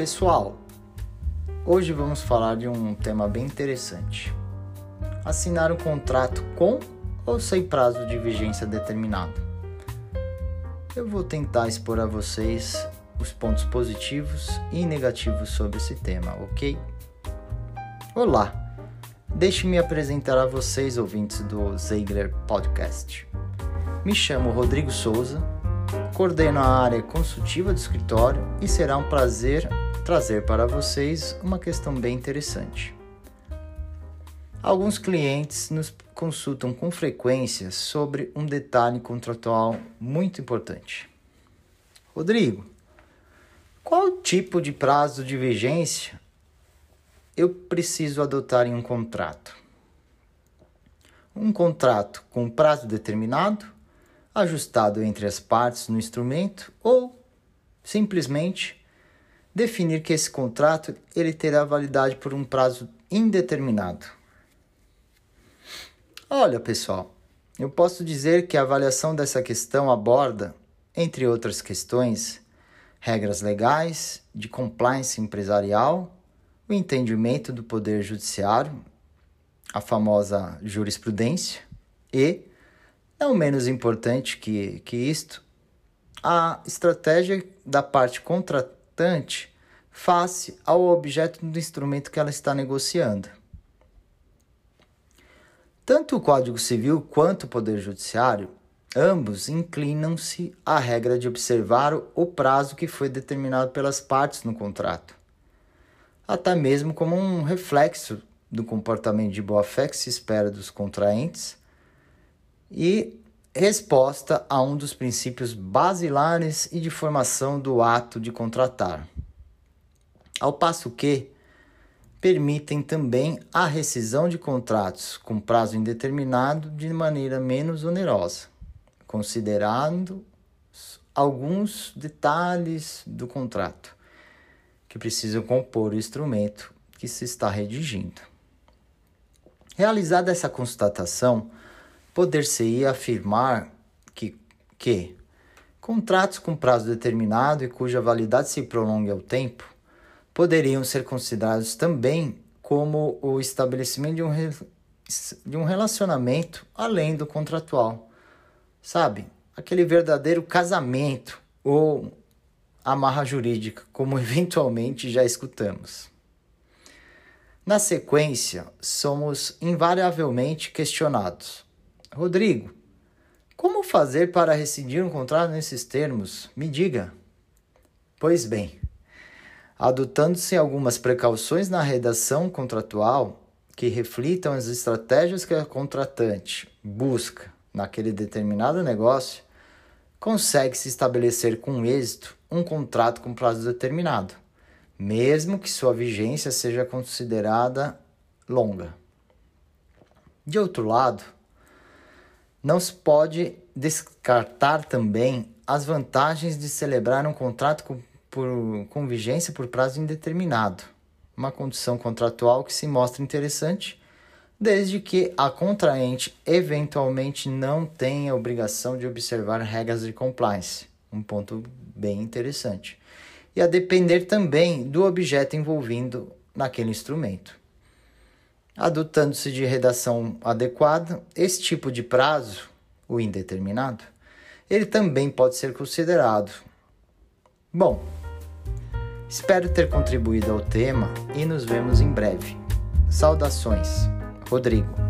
Pessoal, hoje vamos falar de um tema bem interessante. Assinar um contrato com ou sem prazo de vigência determinado. Eu vou tentar expor a vocês os pontos positivos e negativos sobre esse tema, ok? Olá, deixe-me apresentar a vocês, ouvintes do Zeigler Podcast. Me chamo Rodrigo Souza, coordeno a área consultiva do escritório e será um prazer trazer para vocês uma questão bem interessante. Alguns clientes nos consultam com frequência sobre um detalhe contratual muito importante. Rodrigo, qual tipo de prazo de vigência eu preciso adotar em um contrato? Um contrato com prazo determinado ajustado entre as partes no instrumento ou simplesmente definir que esse contrato ele terá validade por um prazo indeterminado. Olha, pessoal, eu posso dizer que a avaliação dessa questão aborda, entre outras questões, regras legais, de compliance empresarial, o entendimento do poder judiciário, a famosa jurisprudência e não menos importante que, que isto, a estratégia da parte contratante face ao objeto do instrumento que ela está negociando. Tanto o Código Civil quanto o Poder Judiciário, ambos inclinam-se à regra de observar o prazo que foi determinado pelas partes no contrato, até mesmo como um reflexo do comportamento de boa-fé que se espera dos contraentes e resposta a um dos princípios basilares e de formação do ato de contratar. Ao passo que permitem também a rescisão de contratos com prazo indeterminado de maneira menos onerosa, considerando alguns detalhes do contrato que precisam compor o instrumento que se está redigindo. Realizada essa constatação, poder-se-ia afirmar que, que contratos com prazo determinado e cuja validade se prolongue ao tempo poderiam ser considerados também como o estabelecimento de um, de um relacionamento além do contratual. Sabe? Aquele verdadeiro casamento ou amarra jurídica, como eventualmente já escutamos. Na sequência, somos invariavelmente questionados Rodrigo, como fazer para rescindir um contrato nesses termos? Me diga. Pois bem, adotando-se algumas precauções na redação contratual que reflitam as estratégias que a contratante busca naquele determinado negócio, consegue-se estabelecer com êxito um contrato com prazo determinado, mesmo que sua vigência seja considerada longa. De outro lado, não se pode descartar também as vantagens de celebrar um contrato com, por, com vigência por prazo indeterminado, uma condição contratual que se mostra interessante desde que a contraente eventualmente não tenha obrigação de observar regras de compliance, um ponto bem interessante, e a depender também do objeto envolvido naquele instrumento. Adotando-se de redação adequada, esse tipo de prazo, o indeterminado, ele também pode ser considerado. Bom, espero ter contribuído ao tema e nos vemos em breve. Saudações, Rodrigo.